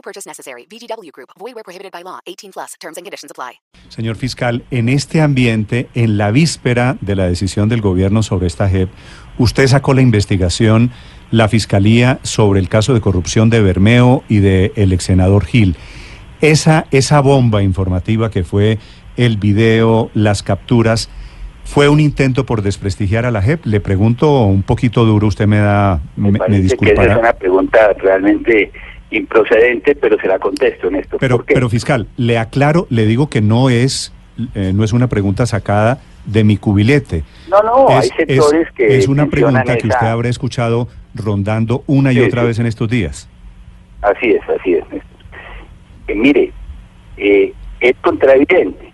No purchase necessary. VGW Group. Void where prohibited by law. 18 plus. Terms and conditions apply. Señor fiscal, en este ambiente, en la víspera de la decisión del gobierno sobre esta JEP, usted sacó la investigación, la fiscalía, sobre el caso de corrupción de Bermeo y del el ex senador Gil. Esa, esa bomba informativa que fue el video, las capturas, ¿fue un intento por desprestigiar a la JEP? Le pregunto un poquito duro, usted me da, me, Me que esa es una pregunta realmente improcedente, pero se la contesto en esto. Pero, fiscal, le aclaro, le digo que no es, eh, no es una pregunta sacada de mi cubilete. no, no, hay es, sectores es- que es una pregunta que esa- usted habrá escuchado rondando una y Sí, otra sí. vez en estos días. Así es, así es. Néstor. Eh, mire, eh, es contraevidente,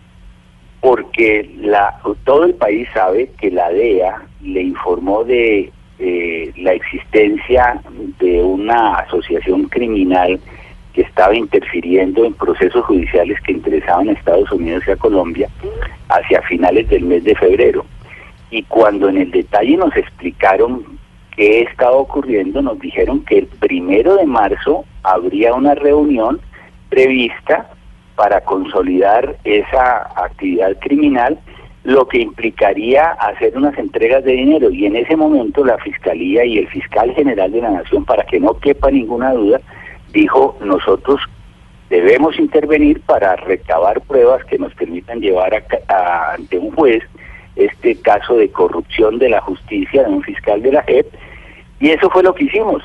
porque la, todo el país sabe que la DEA le informó de eh, la existencia de una asociación criminal que estaba interfiriendo en procesos judiciales que interesaban a Estados Unidos y a Colombia hacia finales del mes de febrero. Y cuando en el detalle nos explicaron qué estaba ocurriendo, nos dijeron que el primero de marzo habría una reunión prevista para consolidar esa actividad criminal, lo que implicaría hacer unas entregas de dinero. Y en ese momento la Fiscalía y el Fiscal General de la Nación, para que no quepa ninguna duda, dijo, nosotros debemos intervenir para recabar pruebas que nos permitan llevar a ante un juez este caso de corrupción de la justicia de un fiscal de la JEP y eso fue lo que hicimos.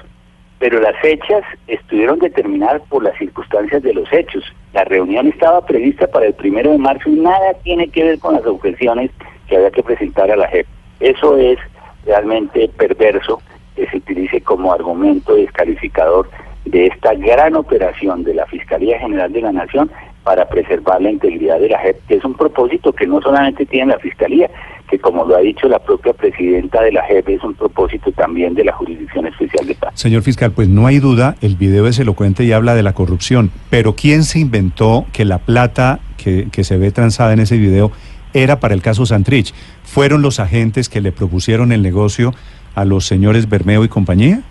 Pero las fechas estuvieron determinadas por las circunstancias de los hechos. La reunión estaba prevista para el primero de marzo y nada tiene que ver con las objeciones que había que presentar a la JEP. Eso es realmente perverso que se utilice como argumento descalificador de esta gran operación de la Fiscalía General de la Nación para preservar la integridad de la JEP, que es un propósito que no solamente tiene la Fiscalía, que como lo ha dicho la propia presidenta de la JEP, es un propósito también de la Jurisdicción Especial de Paz. Señor fiscal, pues no hay duda, el video es elocuente y habla de la corrupción, pero ¿quién se inventó que la plata que, que se ve transada en ese video era para el caso Santrich? ¿Fueron los agentes que le propusieron el negocio a los señores Bermeo y compañía?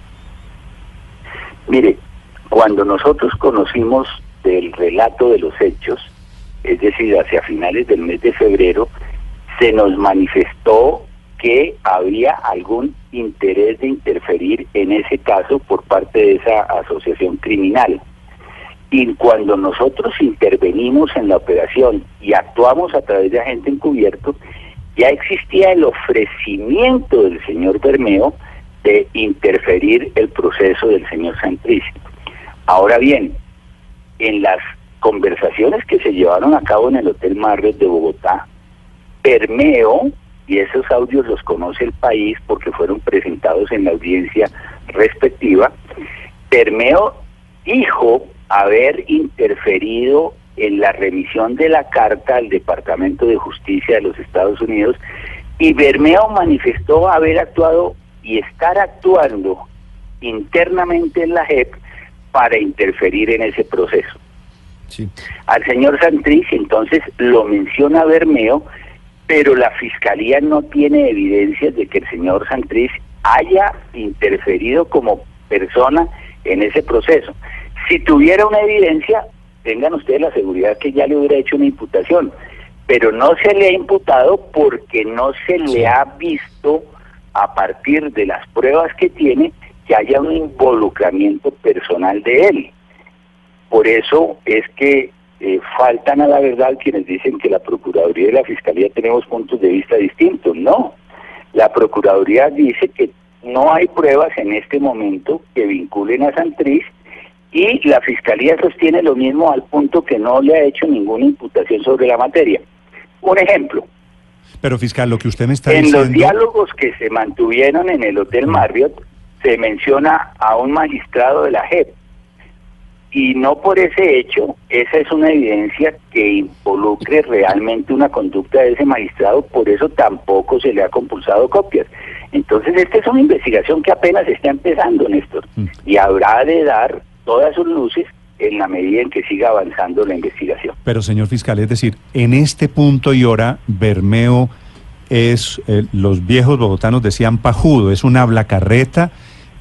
Mire, cuando nosotros conocimos del relato de los hechos, es decir, hacia finales del mes de febrero, se nos manifestó que había algún interés de interferir en ese caso por parte de esa asociación criminal. Y cuando nosotros intervenimos en la operación y actuamos a través de agente encubierto, ya existía el ofrecimiento del señor Bermeo de interferir el proceso del señor Santriz. Ahora bien, en las conversaciones que se llevaron a cabo en el Hotel Marriott de Bogotá, Bermeo, y esos audios los conoce el país porque fueron presentados en la audiencia respectiva, Bermeo dijo haber interferido en la remisión de la carta al Departamento de Justicia de los Estados Unidos y Bermeo manifestó haber actuado y estar actuando internamente en la JEP para interferir en ese proceso. Sí. Al señor Santriz entonces lo menciona Bermeo, pero la fiscalía no tiene evidencias de que el señor Santriz haya interferido como persona en ese proceso. Si tuviera una evidencia, tengan ustedes la seguridad que ya le hubiera hecho una imputación, pero no se le ha imputado porque no se le ha visto a partir de las pruebas que tiene que haya un involucramiento personal de él. Por eso es que eh, faltan a la verdad quienes dicen que la Procuraduría y la Fiscalía tenemos puntos de vista distintos. No, la Procuraduría dice que no hay pruebas en este momento que vinculen a Santriz y la Fiscalía sostiene lo mismo al punto que no le ha hecho ninguna imputación sobre la materia. Un ejemplo, Pero fiscal, lo que usted me está en diciendo... los diálogos que se mantuvieron en el Hotel Marriott se menciona a un magistrado de la JEP y no por ese hecho, esa es una evidencia que involucre realmente una conducta de ese magistrado, por eso tampoco se le ha compulsado copias. Entonces, esta es una investigación que apenas está empezando, Néstor, Mm. y habrá de dar todas sus luces en la medida en que siga avanzando la investigación. Pero, señor fiscal, es decir, en este punto y hora, Bermeo es, eh, los viejos bogotanos decían pajudo, es un hablacarreta,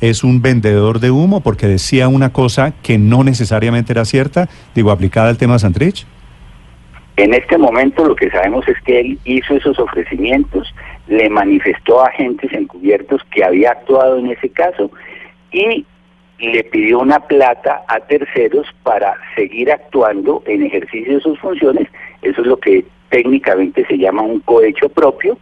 es un vendedor de humo, porque decía una cosa que no necesariamente era cierta, digo, aplicada al tema Santrich. En este momento lo que sabemos es que él hizo esos ofrecimientos, le manifestó a agentes encubiertos que había actuado en ese caso y le pidió una plata a terceros para seguir actuando en ejercicio de sus funciones. Eso es lo que técnicamente se llama un cohecho propio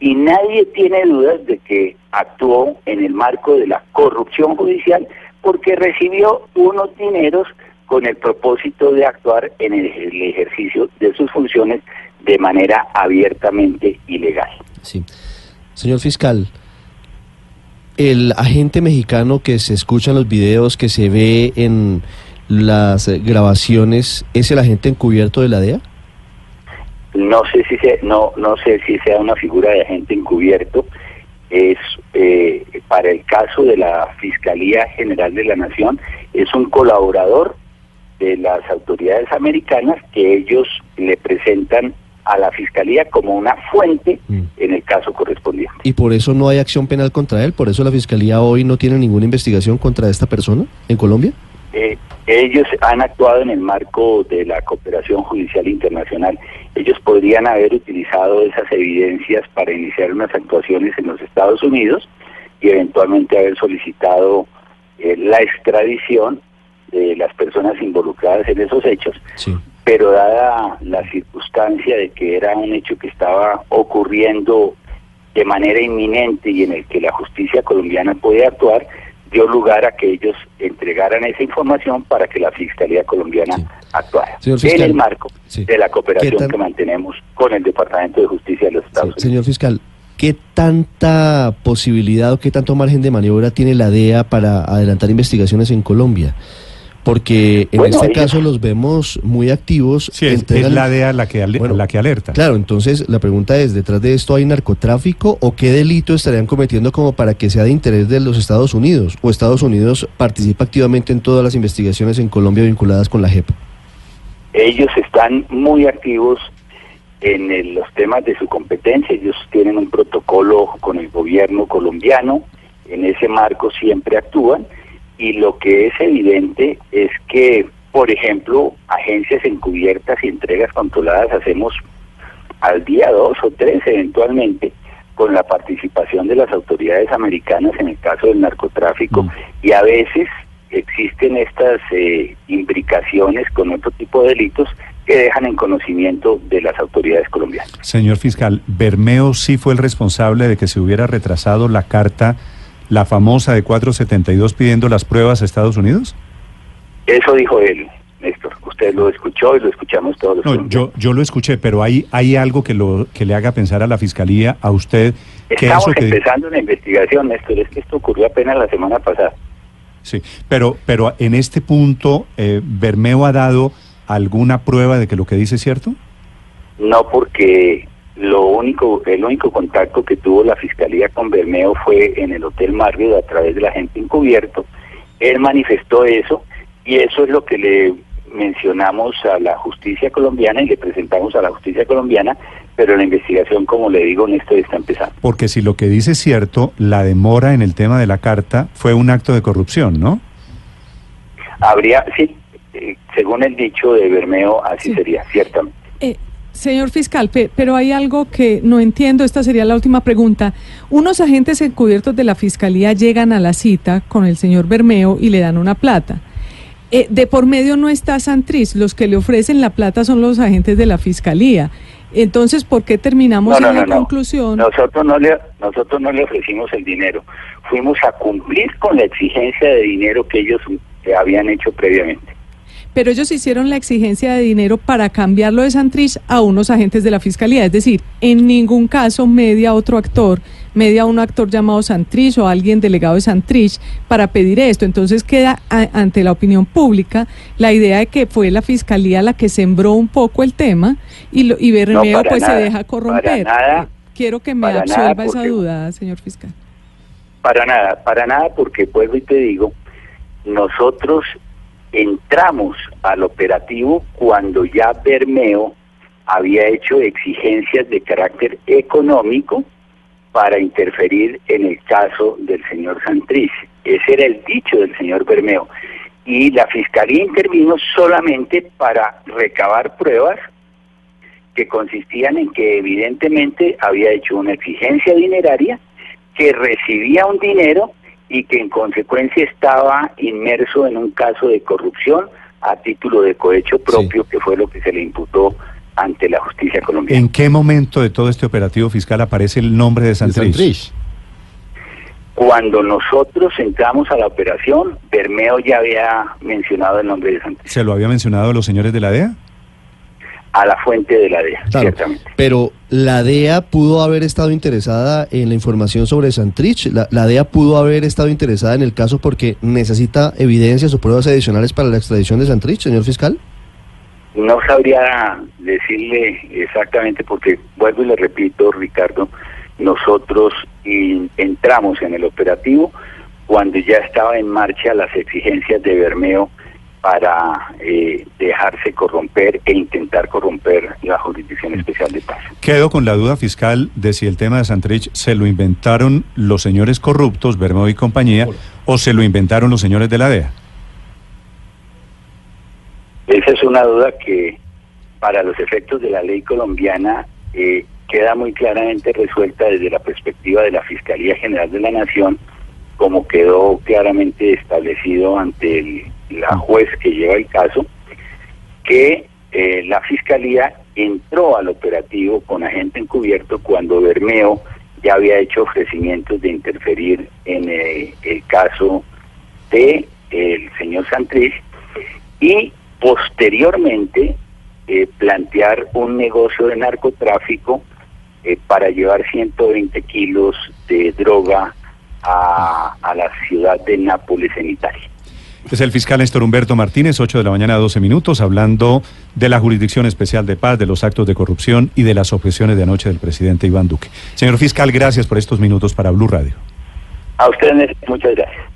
y nadie tiene dudas de que actuó en el marco de la corrupción judicial porque recibió unos dineros con el propósito de actuar en el, ejercicio de sus funciones de manera abiertamente ilegal. Sí. Señor fiscal, el agente mexicano que se escucha en los videos, que se ve en las grabaciones, ¿es el agente encubierto de la DEA? No sé si sea, no no sé si sea una figura de agente encubierto. Es eh, para el caso de la Fiscalía General de la Nación es un colaborador de las autoridades americanas que ellos le presentan a la Fiscalía como una fuente Mm. en el caso correspondiente. Y por eso no hay acción penal contra él, por eso la fiscalía hoy no tiene ninguna investigación contra esta persona en Colombia. Eh, ellos han actuado en el marco de la cooperación judicial internacional. Ellos podrían haber utilizado esas evidencias para iniciar unas actuaciones en los Estados Unidos y eventualmente haber solicitado eh, la extradición de las personas involucradas en esos hechos. Sí. pero dada la circunstancia de que era un hecho que estaba ocurriendo de manera inminente y en el que la justicia colombiana puede actuar, dio lugar a que ellos entregaran esa información para que la Fiscalía colombiana Sí. actuara. Señor en el marco sí. de la cooperación ¿Qué tan- que mantenemos con el Departamento de Justicia de los Sí, Estados Unidos. Señor fiscal, ¿qué tanta posibilidad o qué tanto margen de maniobra tiene la DEA para adelantar investigaciones en Colombia? Porque en Bueno, este caso los vemos muy activos. Sí, es, la DEA la que, ale- Bueno, la que alerta. Claro, entonces la pregunta es, ¿detrás de esto hay narcotráfico o qué delito estarían cometiendo como para que sea de interés de los Estados Unidos? ¿O Estados Unidos participa activamente en todas las investigaciones en Colombia vinculadas con la JEP? Ellos están muy activos en el- los temas de su competencia. Ellos tienen un protocolo con el gobierno colombiano. En ese marco siempre actúan. Y lo que es evidente es que, por ejemplo, agencias encubiertas y entregas controladas hacemos al día dos o tres eventualmente con la participación de las autoridades americanas en el caso del narcotráfico Mm. y a veces existen estas eh, imbricaciones con otro tipo de delitos que dejan en conocimiento de las autoridades colombianas. Señor fiscal, Bermeo sí fue el responsable de que se hubiera retrasado la carta, la famosa de 472 pidiendo las pruebas a Estados Unidos. Eso dijo él, Néstor. Usted lo escuchó y lo escuchamos todos los No, colombianos. yo, yo lo escuché, pero hay, hay algo que, lo, que le haga pensar a la fiscalía, a usted, que Estamos que... empezando una investigación, Néstor. Es que esto ocurrió apenas la semana pasada. Sí, pero, pero en este punto, eh, ¿Bermeo ha dado alguna prueba de que lo que dice es cierto? No porque lo único, el único contacto que tuvo la fiscalía con Bermeo fue en el Hotel Marriott a través de la gente encubierto. Él manifestó eso y eso es lo que le mencionamos a la justicia colombiana y le presentamos a la justicia colombiana, pero la investigación, como le digo, Néstor, está empezando. Porque si lo que dice es cierto, la demora en el tema de la carta fue un acto de corrupción, ¿no? Habría, sí, eh, según el dicho de Bermeo, así Sí. sería, ciertamente. Eh, señor fiscal, pe- pero hay algo que no entiendo, esta sería la última pregunta. Unos agentes encubiertos de la fiscalía llegan a la cita con el señor Bermeo y le dan una plata. Eh, de por medio no está Santriz, los que le ofrecen la plata son los agentes de la fiscalía. Entonces, ¿por qué terminamos en la conclusión? Nosotros no le nosotros no le ofrecimos el dinero. Fuimos a cumplir con la exigencia de dinero que ellos eh, habían hecho previamente. Pero ellos hicieron la exigencia de dinero para cambiarlo de Santrich a unos agentes de la fiscalía. Es decir, en ningún caso media otro actor, media un actor llamado Santrich o alguien delegado de Santrich para pedir esto. Entonces queda a- ante la opinión pública la idea de que fue la fiscalía la que sembró un poco el tema y, lo, y Bermeo pues nada, se deja corromper. nada, Quiero que me absuelva esa duda, señor fiscal. Para nada, para nada, porque vuelvo y te digo, nosotros entramos al operativo cuando ya Bermeo había hecho exigencias de carácter económico para interferir en el caso del señor Santrich. Ese era el dicho del señor Bermeo. Y la fiscalía intervino solamente para recabar pruebas que consistían en que evidentemente había hecho una exigencia dineraria, que recibía un dinero y que en consecuencia estaba inmerso en un caso de corrupción a título de cohecho propio, que fue lo que se le imputó ante la justicia colombiana. ¿En qué momento de todo este operativo fiscal aparece el nombre de De Santrich? Santrich. Cuando nosotros entramos a la operación, Bermeo ya había mencionado el nombre de Santrich, ¿Se lo había mencionado a los señores de la DEA? A la fuente de la DEA, Claro, ciertamente. pero la DEA pudo haber estado interesada en la información sobre Santrich. La, la DEA pudo haber estado interesada en el caso porque necesita evidencias o pruebas adicionales para la extradición de Santrich, señor fiscal. No sabría decirle exactamente porque, vuelvo y le repito, Ricardo, nosotros in- entramos en el operativo cuando ya estaba en marcha las exigencias de Bermeo para eh, dejarse corromper e intentar corromper la Jurisdicción Especial de Paz. Quedo con la duda fiscal de si el tema de Santrich se lo inventaron los señores corruptos, Bermeo y compañía, o se lo inventaron los señores de la DEA. Esa es una duda que para los efectos de la ley colombiana eh, queda muy claramente resuelta desde la perspectiva de la Fiscalía General de la Nación, como quedó claramente establecido ante el- la juez que lleva el caso, que eh, la Fiscalía entró al operativo con agente encubierto cuando Bermeo ya había hecho ofrecimientos de interferir en eh, el caso de el señor Santrich y posteriormente eh, plantear un negocio de narcotráfico para llevar 120 kilos de droga a, a la ciudad de Nápoles en Italia. Es el fiscal Néstor Humberto Martínez, 8 de la mañana, 12 minutos, hablando de la Jurisdicción Especial de Paz, de los actos de corrupción y de las objeciones de anoche del presidente Iván Duque. Señor fiscal, gracias por estos minutos para Blue Radio. A ustedes muchas gracias.